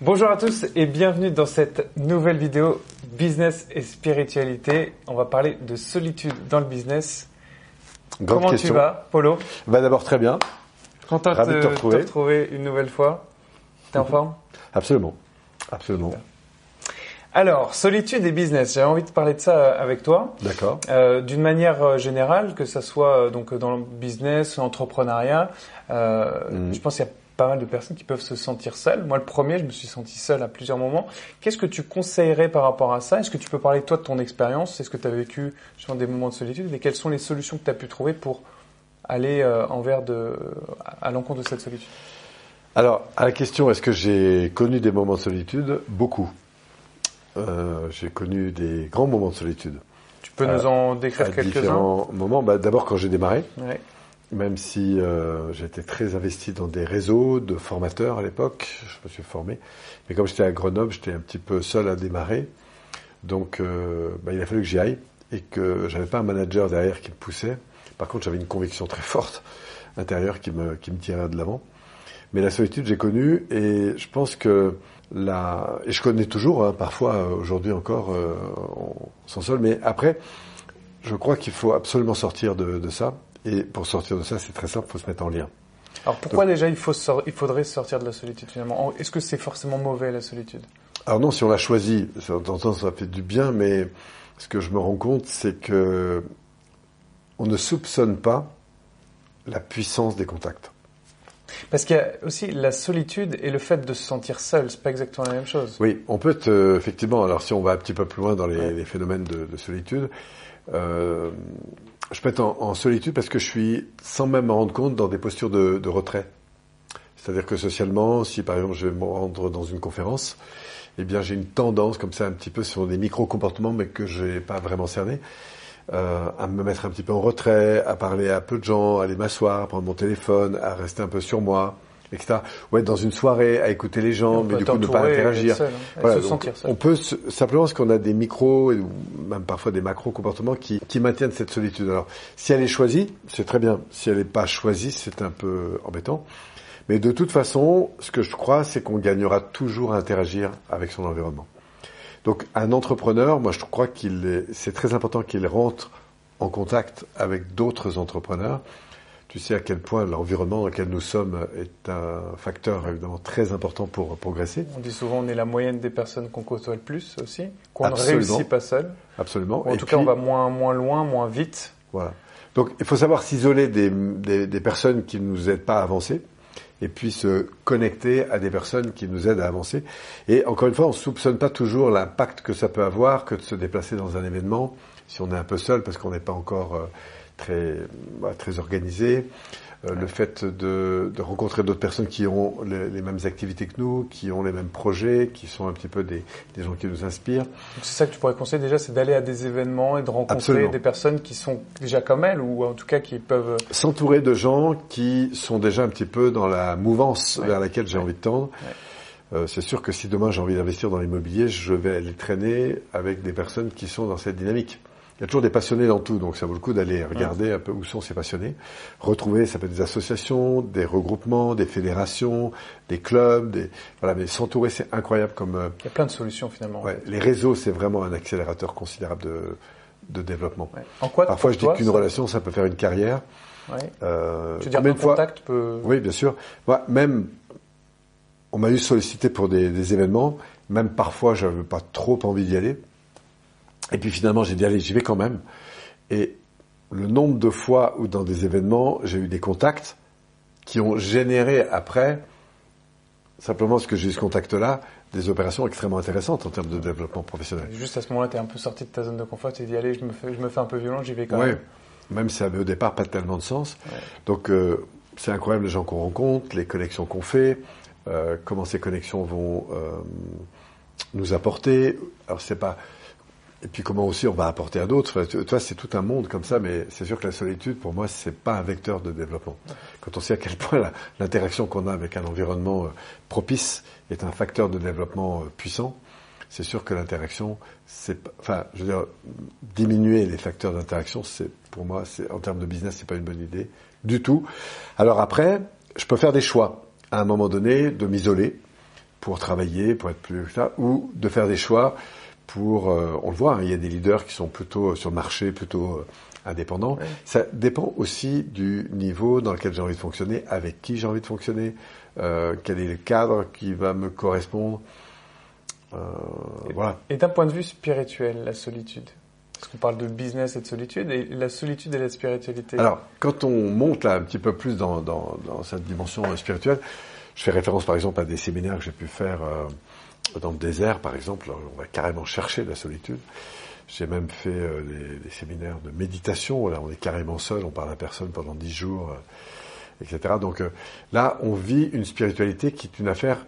Bonjour à tous et bienvenue dans cette nouvelle vidéo Business et spiritualité. On va parler de solitude dans le business. Grande Comment question. tu vas, Polo? Va d'abord très bien, Content Ravi de te retrouver. retrouver une nouvelle fois. T'es en forme? Absolument, absolument. Alors, solitude et business. J'avais envie de parler de ça avec toi. D'accord. Euh, D'une manière euh, générale, que ça soit euh, donc dans le business, l'entrepreneuriat, euh, Mhm. je pense qu'il y a pas mal de personnes qui peuvent se sentir seules. Moi, le premier, je me suis senti seul à plusieurs moments. Qu'est-ce que tu conseillerais par rapport à ça? Est-ce que tu peux parler toi de ton expérience? Est-ce que tu as vécu justement des moments de solitude? Et quelles sont les solutions que tu as pu trouver pour aller euh, envers de, à l'encontre de cette solitude? Alors, à la question, est-ce que j'ai connu des moments de solitude? Beaucoup. Euh, j'ai connu des grands moments de solitude. Tu peux Euh, nous en À décrire quelques-uns? différents moments. Bah, D'abord, quand j'ai démarré, Ouais. Même si euh, j'étais très investi dans des réseaux de formateurs à l'époque, je me suis formé. Mais comme j'étais à Grenoble, j'étais un petit peu seul à démarrer. Donc, euh, bah, il a fallu que j'y aille et que j'avais pas un manager derrière qui me poussait. Par contre, j'avais une conviction très forte intérieure qui me, qui me tirait de l'avant. Mais la solitude, j'ai connu et je pense que la et je connais toujours, hein, parfois euh, aujourd'hui encore, euh, on s'en. Mais après, je crois qu'il faut absolument sortir de, de ça. Et pour sortir de ça, c'est très simple, il faut se mettre en lien. Alors pourquoi déjà il, faut sor- il faudrait sortir de la solitude finalement? En- Est-ce que c'est forcément mauvais la solitude? Alors non, si on l'a choisi, ça, de temps en temps, ça fait du bien, mais ce que je me rends compte, c'est que on ne soupçonne pas la puissance des contacts. Parce qu'il y a aussi la solitude et le fait de se sentir seul, c'est pas exactement la même chose. Oui, on peut être, euh, effectivement, alors si on va un petit peu plus loin dans les, Ouais. les phénomènes de, de solitude, euh, je peux être en, solitude parce que je suis, sans même m'en rendre compte, dans des postures de, de retrait. C'est-à-dire que socialement, si par exemple je vais me rendre dans une conférence, eh bien j'ai une tendance comme ça un petit peu sur des micro-comportements mais que je n'ai pas vraiment cerné, euh, à me mettre un petit peu en retrait, à parler à peu de gens, à aller m'asseoir, à prendre mon téléphone, à rester un peu sur moi, etc. Ou être dans une soirée, à écouter les gens, mais du coup ne pas interagir. seul, hein, Voilà, se donc. On peut simplement parce qu'on a des micros ou même parfois des macro comportements qui, qui maintiennent cette solitude. Alors, si elle est choisie, c'est très bien. Si elle n'est pas choisie, c'est un peu embêtant. Mais de toute façon, ce que je crois, c'est qu'on gagnera toujours à interagir avec son environnement. Donc, un entrepreneur, moi, je crois qu'il est, c'est très important qu'il rentre en contact avec d'autres entrepreneurs. Tu sais à quel point l'environnement dans lequel nous sommes est un facteur évidemment très important pour progresser. On dit souvent on est la moyenne des personnes qu'on côtoie le plus aussi, qu'on ne réussit pas seul. Absolument. Ou en Et tout cas, on va moins, moins loin, moins vite. Voilà. Donc, il faut savoir s'isoler des, des, des personnes qui ne nous aident pas à avancer et puis se connecter à des personnes qui nous aident à avancer. Et encore une fois, on ne soupçonne pas toujours l'impact que ça peut avoir que de se déplacer dans un événement si on est un peu seul parce qu'on n'est pas encore euh, très, bah, très organisé. Euh, Le fait de, de rencontrer d'autres personnes qui ont les, les mêmes activités que nous, qui ont les mêmes projets, qui sont un petit peu des, des gens qui nous inspirent. C'est ça que tu pourrais conseiller déjà, c'est d'aller à des événements et de rencontrer Absolument. des personnes qui sont déjà comme elles ou en tout cas qui peuvent. s'entourer de gens qui sont déjà un petit peu dans la mouvance Ouais. vers laquelle j'ai Ouais. envie de tendre. Euh, c'est sûr que si demain j'ai envie d'investir dans l'immobilier, je vais aller traîner avec des personnes qui sont dans cette dynamique. Il y a toujours des passionnés dans tout, donc ça vaut le coup d'aller regarder un peu où sont ces passionnés. Retrouver, ça peut être des associations, des regroupements, des fédérations, des clubs, des voilà. Mais s'entourer, c'est incroyable comme euh, Il y a plein de solutions finalement. ouais, les réseaux, c'est vraiment un accélérateur considérable de, de développement. Ouais. En quoi Parfois, je dis qu'une relation, ça peut faire une carrière. Ouais. Euh, Tu veux dire un fois- contact peut. oui, bien sûr. Moi, même, on m'a eu sollicité pour des, des événements. Même parfois, j'avais pas trop envie d'y aller. Et puis finalement, j'ai dit allez, j'y vais quand même. Et le nombre de fois où dans des événements, j'ai eu des contacts qui ont généré après, simplement parce que j'ai eu ce contact-là, des opérations extrêmement intéressantes en termes de développement professionnel. Juste à ce moment-là, tu es un peu sorti de ta zone de confort, tu t'es dit allez, je me fais, je me fais un peu violent, j'y vais quand Ouais. même. Même si ça avait au départ pas tellement de sens. Ouais. Donc euh, c'est incroyable les gens qu'on rencontre, les connexions qu'on fait, euh, comment ces connexions vont euh, nous apporter. Alors c'est pas et puis comment aussi on va apporter à d'autres. Enfin, vois, c'est tout un monde comme ça, mais c'est sûr que la solitude, pour moi, c'est pas un vecteur de développement. Quand on sait à quel point l'interaction qu'on a avec un environnement euh, propice est un facteur de développement euh, puissant, c'est sûr que l'interaction, c'est, enfin, je veux dire, diminuer les facteurs d'interaction, c'est, pour moi, c'est, en termes de business, c'est pas une bonne idée du tout. Alors après, je peux faire des choix à un moment donné de m'isoler pour travailler, pour être plus ça, ou de faire des choix pour, euh, on le voit, hein, il y a des leaders qui sont plutôt sur le marché, plutôt euh, indépendants. Ouais. Ça dépend aussi du niveau dans lequel j'ai envie de fonctionner, avec qui j'ai envie de fonctionner, euh, quel est le cadre qui va me correspondre. Euh, voilà. Et d'un point de vue spirituel, la solitude Parce qu'on parle de business et de solitude, et la solitude et la spiritualité. Alors, quand on monte là un petit peu plus dans, dans, dans cette dimension euh, spirituelle, je fais référence par exemple à des séminaires que j'ai pu faire euh, dans le désert, par exemple. On va carrément chercher la solitude. J'ai même fait euh, des, des séminaires de méditation. Là, on est carrément seul, on parle à personne pendant dix jours, euh, etc. Donc euh, là, on vit une spiritualité qui est une affaire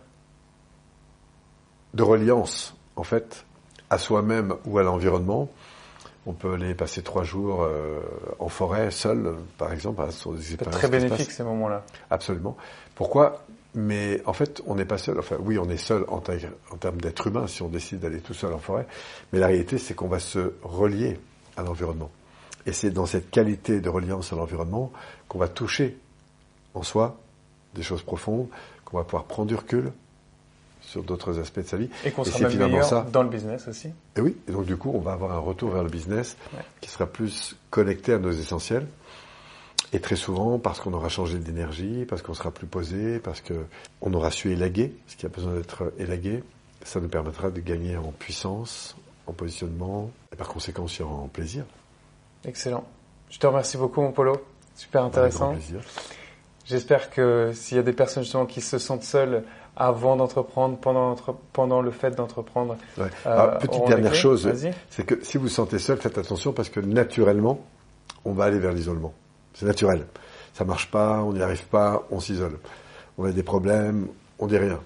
de reliance, en fait, à soi-même ou à l'environnement. On peut aller passer trois jours en forêt, seul, par exemple, hein, des expériences très bénéfique ces moments-là. Absolument. Pourquoi Mais en fait, on n'est pas seul. Enfin, oui, on est seul en, termes d'être humain si on décide d'aller tout seul en forêt. Mais la réalité, c'est qu'on va se relier à l'environnement. Et c'est dans cette qualité de reliance à l'environnement qu'on va toucher en soi des choses profondes, qu'on va pouvoir prendre du recul sur d'autres aspects de sa vie. Et qu'on sera même meilleur ça. dans le business aussi. Et oui, et donc du coup, on va avoir un retour vers le business Ouais. qui sera plus connecté à nos essentiels. Et très souvent, parce qu'on aura changé d'énergie, parce qu'on sera plus posé, parce que on aura su élaguer ce qui a besoin d'être élagué, ça nous permettra de gagner en puissance, en positionnement, et par conséquent aussi en plaisir. Excellent. Je te remercie beaucoup, mon Polo. Super intéressant. plaisir. J'espère que s'il y a des personnes justement qui se sentent seules avant d'entreprendre, pendant, le fait d'entreprendre, Ouais. euh, Alors, petite dernière chose, c'est que si vous vous sentez seul, faites attention parce que naturellement, on va aller vers l'isolement. C'est naturel. Ça marche pas, on n'y arrive pas, on s'isole. On a des problèmes, on dit rien.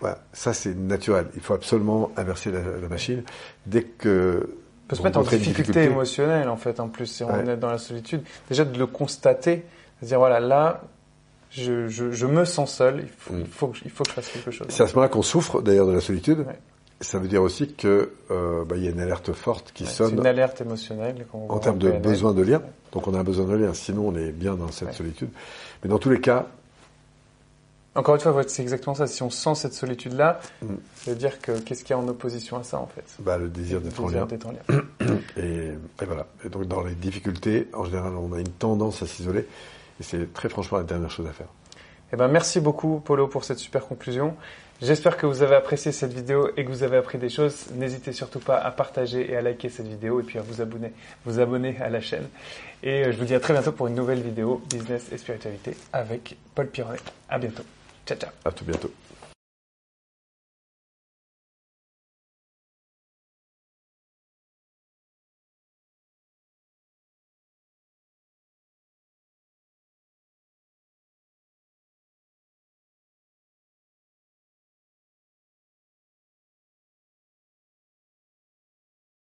Voilà. Ça, c'est naturel. Il faut absolument inverser la, la machine. Dès que On peut se mettre en difficulté émotionnelle en fait en plus si on Ouais. est dans la solitude. Déjà de le constater, de dire voilà là je, je, je me sens seul, il faut, Mm. il faut, que, il faut que je fasse quelque chose. C'est à ce moment-là qu'on souffre d'ailleurs de la solitude. Ouais. Ça veut dire aussi que euh, bah, il y a une alerte forte qui Ouais, C'est sonne une alerte émotionnelle. en termes de besoin de lien. Donc on a un besoin de lien. Sinon, on est bien dans cette Ouais. solitude. Mais dans tous les cas, Encore une fois, c'est exactement ça. Si on sent cette solitude-là, Mm. ça veut dire que qu'est-ce qu'il y a en opposition à ça en fait? Bah, le désir d'être en désir lien. d'être en lien. Et, et voilà. Et donc dans les difficultés, en général, on a une tendance à s'isoler. Et c'est très franchement la dernière chose à faire. Eh ben, merci beaucoup, Polo, pour cette super conclusion. J'espère que vous avez apprécié cette vidéo et que vous avez appris des choses. N'hésitez surtout pas à partager et à liker cette vidéo et puis à vous abonner, vous abonner à la chaîne. Et euh, je vous dis à très bientôt pour une nouvelle vidéo Business et Spiritualité avec Paul Pironnet. À bientôt. Ciao, ciao. À tout bientôt.